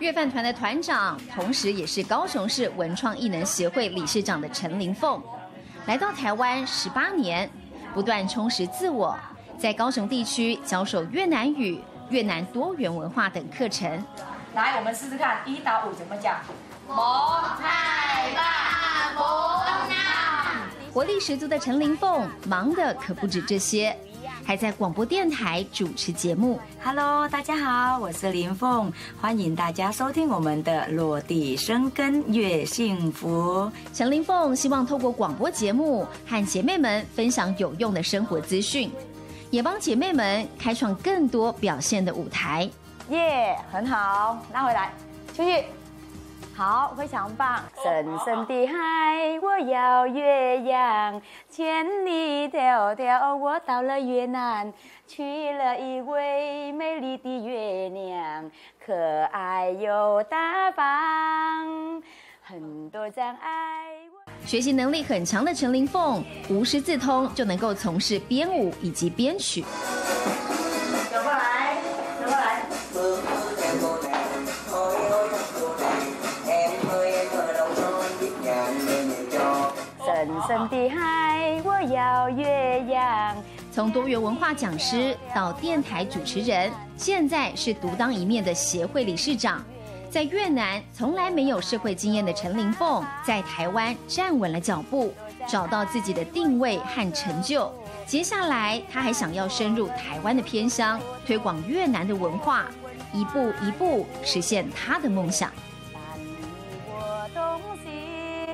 乐饭团的团长，同时也是高雄市文创艺能协会理事长的陈玲凤，来到台湾十八年，不断充实自我，在高雄地区教授越南语、越南多元文化等课程。来，我们试试看一到五怎么讲。摩太棒，活力十足的陈林凤，忙的可不止这些。还在广播电台主持节目。Hello，大家好，我是林凤，欢迎大家收听我们的落地生根越幸福。陈林凤希望透过广播节目和姐妹们分享有用的生活资讯，也帮姐妹们开创更多表现的舞台。耶，yeah, 很好，拉回来，继续。好，非常棒！深深的海，我要越洋，千里迢迢，我到了越南，娶了一位美丽的月亮，可爱又大方，很多障碍。学习能力很强的陈林凤，无师自通就能够从事编舞以及编曲。深的海，我要越洋。从多元文化讲师到电台主持人，现在是独当一面的协会理事长。在越南从来没有社会经验的陈林凤，在台湾站稳了脚步，找到自己的定位和成就。接下来，他还想要深入台湾的偏乡，推广越南的文化，一步一步实现他的梦想。